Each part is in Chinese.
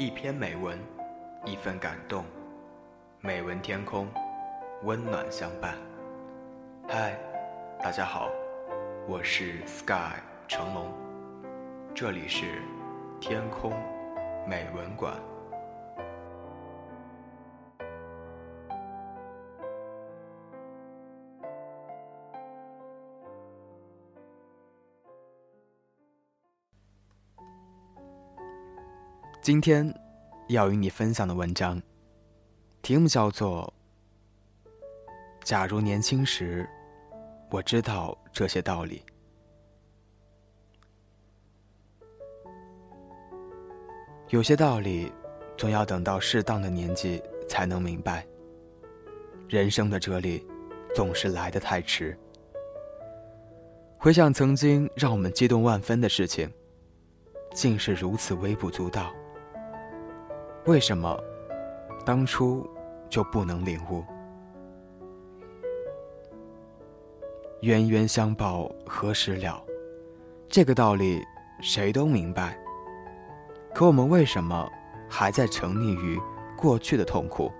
一篇美文，一份感动，美文天空，温暖相伴。嗨，大家好，我是 Sky 成龙，这里是天空美文馆。今天要与你分享的文章，题目叫做《假如年轻时我知道这些道理》。有些道理，总要等到适当的年纪才能明白。人生的哲理，总是来得太迟。回想曾经让我们激动万分的事情，竟是如此微不足道。为什么当初就不能领悟？冤冤相报何时了？这个道理谁都明白。可我们为什么还在沉溺于过去的痛苦，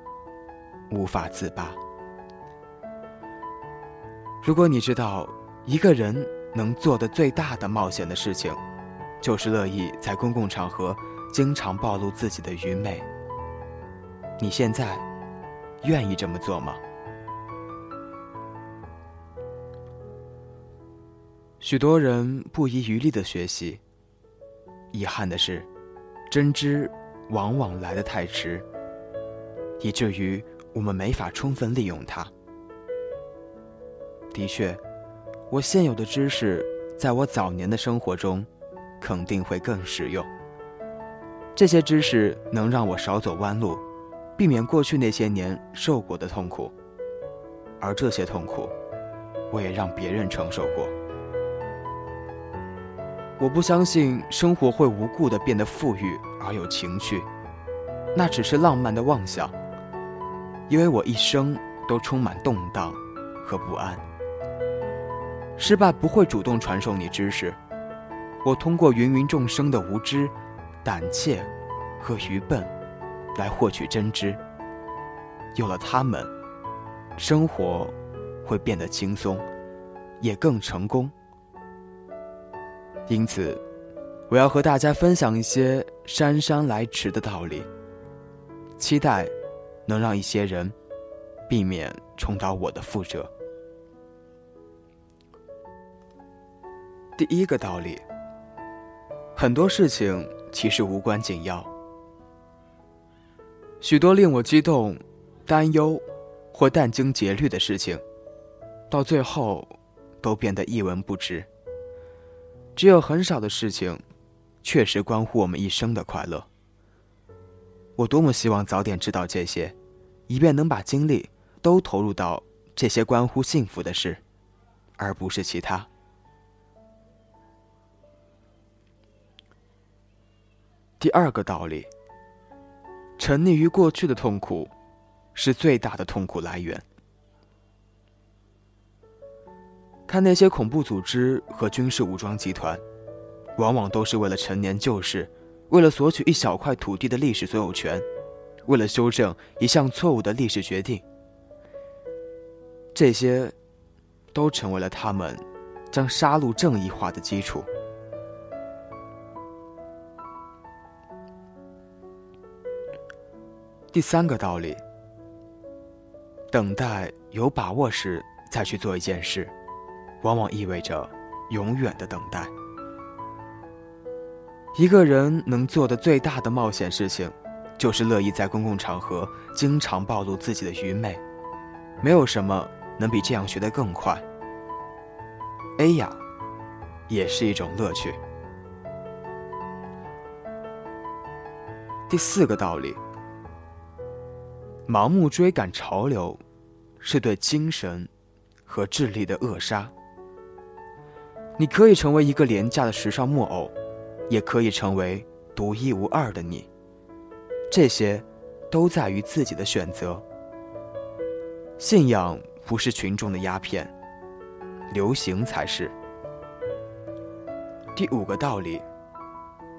无法自拔？如果你知道一个人能做的最大的冒险的事情，就是乐意在公共场合。经常暴露自己的愚昧。你现在愿意这么做吗？许多人不遗余力的学习，遗憾的是，真知往往来得太迟，以至于我们没法充分利用它。的确，我现有的知识，在我早年的生活中，肯定会更实用。这些知识能让我少走弯路，避免过去那些年受过的痛苦，而这些痛苦，我也让别人承受过。我不相信生活会无故的变得富裕而有情趣，那只是浪漫的妄想。因为我一生都充满动荡和不安。失败不会主动传授你知识，我通过芸芸众生的无知。胆怯和愚笨，来获取真知。有了他们，生活会变得轻松，也更成功。因此，我要和大家分享一些姗姗来迟的道理，期待能让一些人避免重蹈我的覆辙。第一个道理，很多事情。其实无关紧要，许多令我激动、担忧或殚精竭虑的事情，到最后都变得一文不值。只有很少的事情，确实关乎我们一生的快乐。我多么希望早点知道这些，以便能把精力都投入到这些关乎幸福的事，而不是其他。第二个道理：沉溺于过去的痛苦，是最大的痛苦来源。看那些恐怖组织和军事武装集团，往往都是为了陈年旧事，为了索取一小块土地的历史所有权，为了修正一项错误的历史决定。这些，都成为了他们将杀戮正义化的基础。第三个道理：等待有把握时再去做一件事，往往意味着永远的等待。一个人能做的最大的冒险事情，就是乐意在公共场合经常暴露自己的愚昧。没有什么能比这样学得更快。哎呀，也是一种乐趣。第四个道理。盲目追赶潮流，是对精神和智力的扼杀。你可以成为一个廉价的时尚木偶，也可以成为独一无二的你。这些，都在于自己的选择。信仰不是群众的鸦片，流行才是。第五个道理：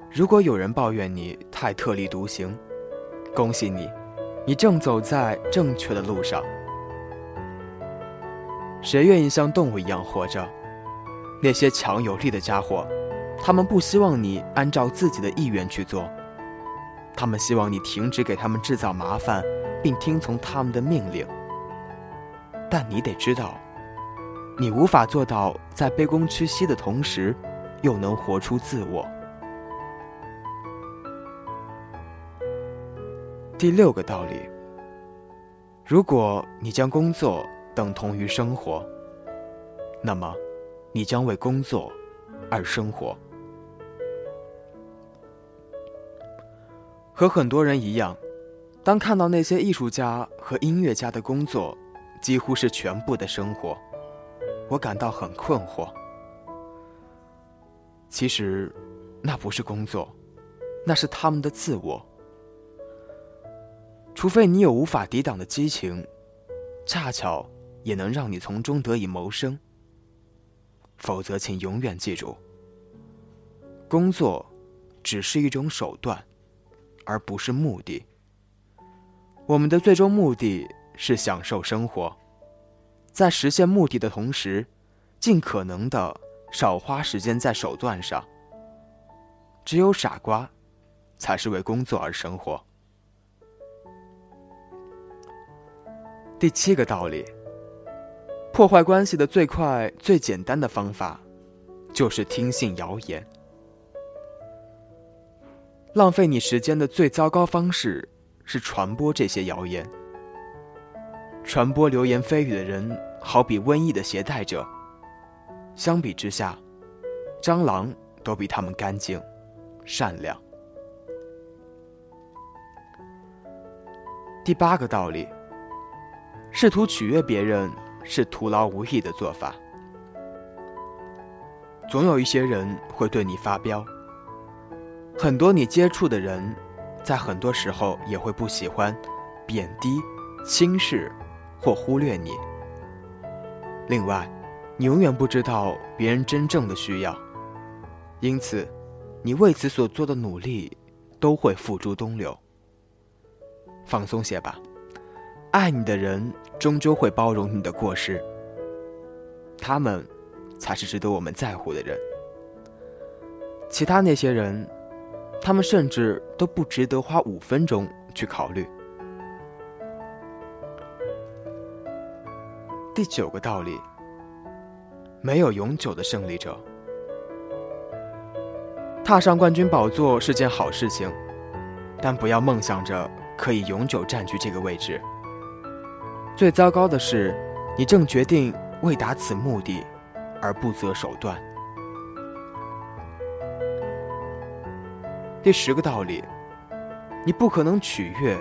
如果有人抱怨你太特立独行，恭喜你，你正走在正确的路上。谁愿意像动物一样活着？那些强有力的家伙，他们不希望你按照自己的意愿去做，他们希望你停止给他们制造麻烦，并听从他们的命令。但你得知道，你无法做到在卑躬屈膝的同时，又能活出自我。第六个道理：如果你将工作等同于生活，那么你将为工作而生活。和很多人一样，当看到那些艺术家和音乐家的工作几乎是全部的生活，我感到很困惑。其实，那不是工作，那是他们的自我。除非你有无法抵挡的激情，恰巧也能让你从中得以谋生。否则，请永远记住，工作只是一种手段，而不是目的。我们的最终目的是享受生活，在实现目的的同时，尽可能的少花时间在手段上。只有傻瓜，才是为工作而生活。第七个道理：破坏关系的最快、最简单的方法，就是听信谣言。浪费你时间的最糟糕方式是传播这些谣言。传播流言蜚语的人，好比瘟疫的携带者。相比之下，蟑螂都比他们干净、善良。第八个道理。试图取悦别人是徒劳无益的做法。总有一些人会对你发飙。很多你接触的人，在很多时候也会不喜欢、贬低、轻视或忽略你。另外，你永远不知道别人真正的需要，因此，你为此所做的努力都会付诸东流。放松些吧。爱你的人终究会包容你的过失，他们才是值得我们在乎的人。其他那些人，他们甚至都不值得花五分钟去考虑。第九个道理：没有永久的胜利者。踏上冠军宝座是件好事情，但不要梦想着可以永久占据这个位置。最糟糕的是，你正决定为达此目的而不择手段。第十个道理：你不可能取悦、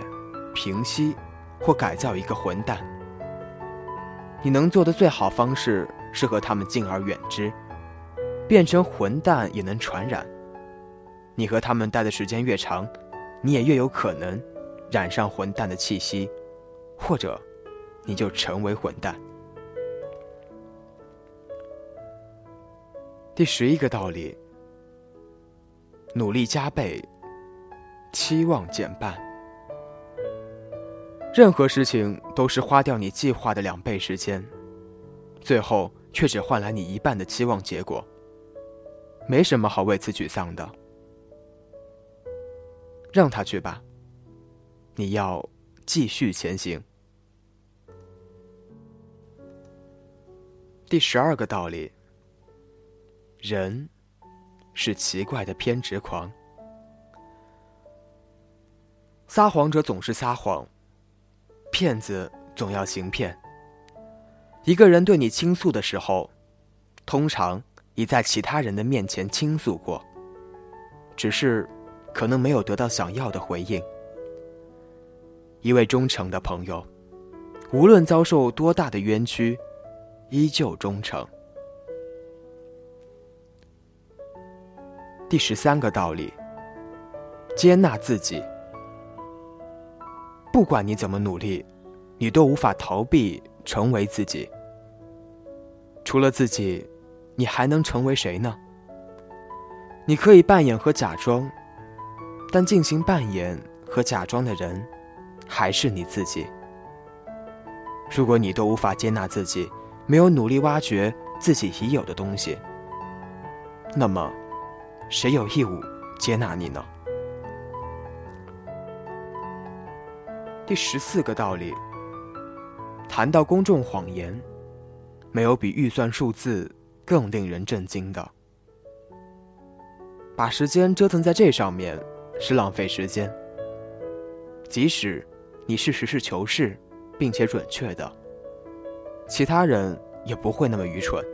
平息或改造一个混蛋。你能做的最好方式是和他们敬而远之。变成混蛋也能传染。你和他们待的时间越长，你也越有可能染上混蛋的气息，或者。你就成为混蛋。第十一个道理：努力加倍，期望减半。任何事情都是花掉你计划的两倍时间，最后却只换来你一半的期望结果。没什么好为此沮丧的，让他去吧。你要继续前行。第十二个道理：人是奇怪的偏执狂。撒谎者总是撒谎，骗子总要行骗。一个人对你倾诉的时候，通常已在其他人的面前倾诉过，只是可能没有得到想要的回应。一位忠诚的朋友，无论遭受多大的冤屈。依旧忠诚。第十三个道理：接纳自己。不管你怎么努力，你都无法逃避成为自己。除了自己，你还能成为谁呢？你可以扮演和假装，但进行扮演和假装的人，还是你自己。如果你都无法接纳自己，没有努力挖掘自己已有的东西，那么，谁有义务接纳你呢？第十四个道理：谈到公众谎言，没有比预算数字更令人震惊的。把时间折腾在这上面。是浪费时间。即使你是实事求是，并且准确的，其他人也不会那么愚蠢。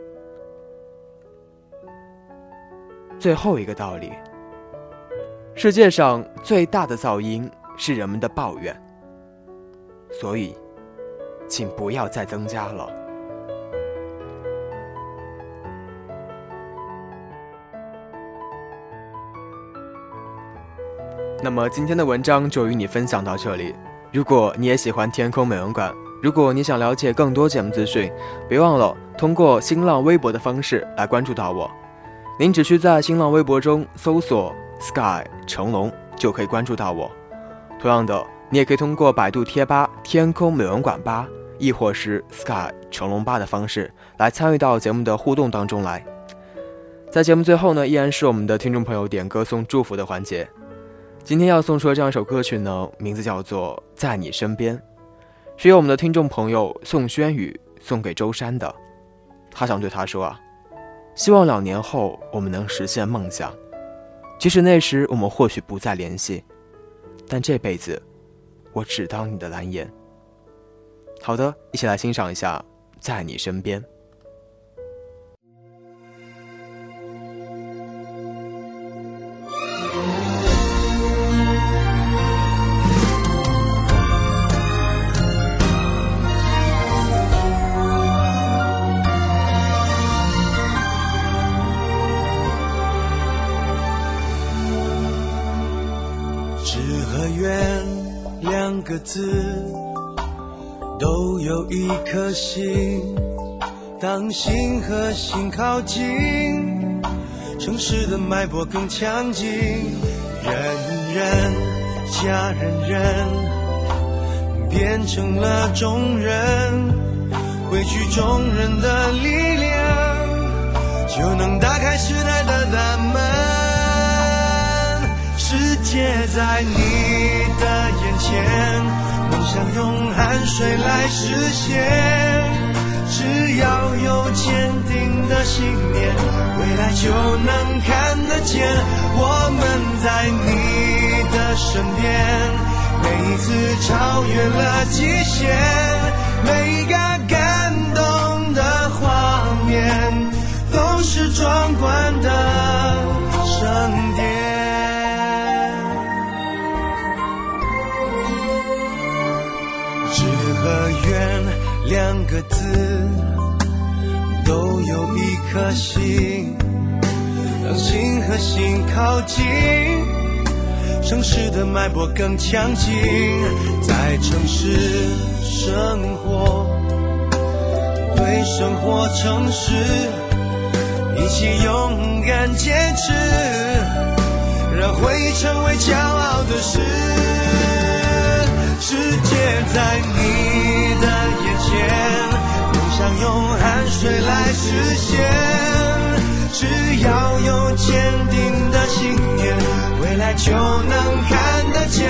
最后一个道理：世界上最大的噪音是人们的抱怨，所以，请不要再增加了。那么今天的文章就与你分享到这里。如果你也喜欢天空美容馆，如果你想了解更多节目资讯，别忘了通过新浪微博的方式来关注到我。您只需在新浪微博中搜索 “sky 成龙”就可以关注到我。同样的，你也可以通过百度贴吧“天空美容馆吧”亦或是 “sky 成龙吧”的方式来参与到节目的互动当中来。在节目最后呢，依然是我们的听众朋友点歌送祝福的环节。今天要送出的这样一首歌曲呢，名字叫做《在你身边》，是由我们的听众朋友宋轩宇送给周山的。他想对他说啊，希望两年后我们能实现梦想，即使那时我们或许不再联系，但这辈子我只当你的蓝颜。好的，一起来欣赏一下《在你身边》。当心和心靠近，城市的脉搏更强劲。人人家人人变成了众人，汇聚众人的力量，就能打开时代的大门。世界在你的眼前，梦想用汗水来实现。只要有坚定的信念，未来就能看得见。我们在你的身边，每一次超越了极限，每一个感动的画面，都是壮观的个字都有一颗心，让心和心靠近，城市的脉搏更强劲，在城市生活，对生活诚实，一起勇敢坚持，让回忆成为骄傲的事。世界在你的眼前，梦想用汗水来实现。只要有坚定的信念，未来就能看得见。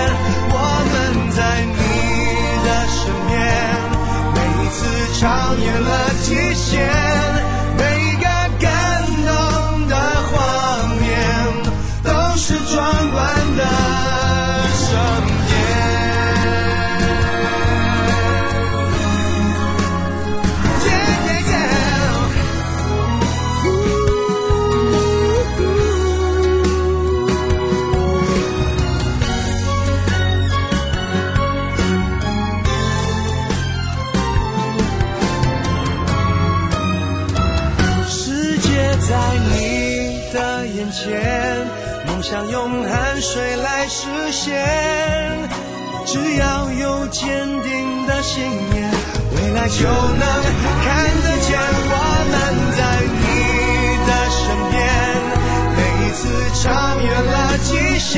我们在你的身边，每一次超越了极限。梦想用汗水来实现，只要有坚定的信念，未来就能看得见。我们在你的身边，每一次超越了极限。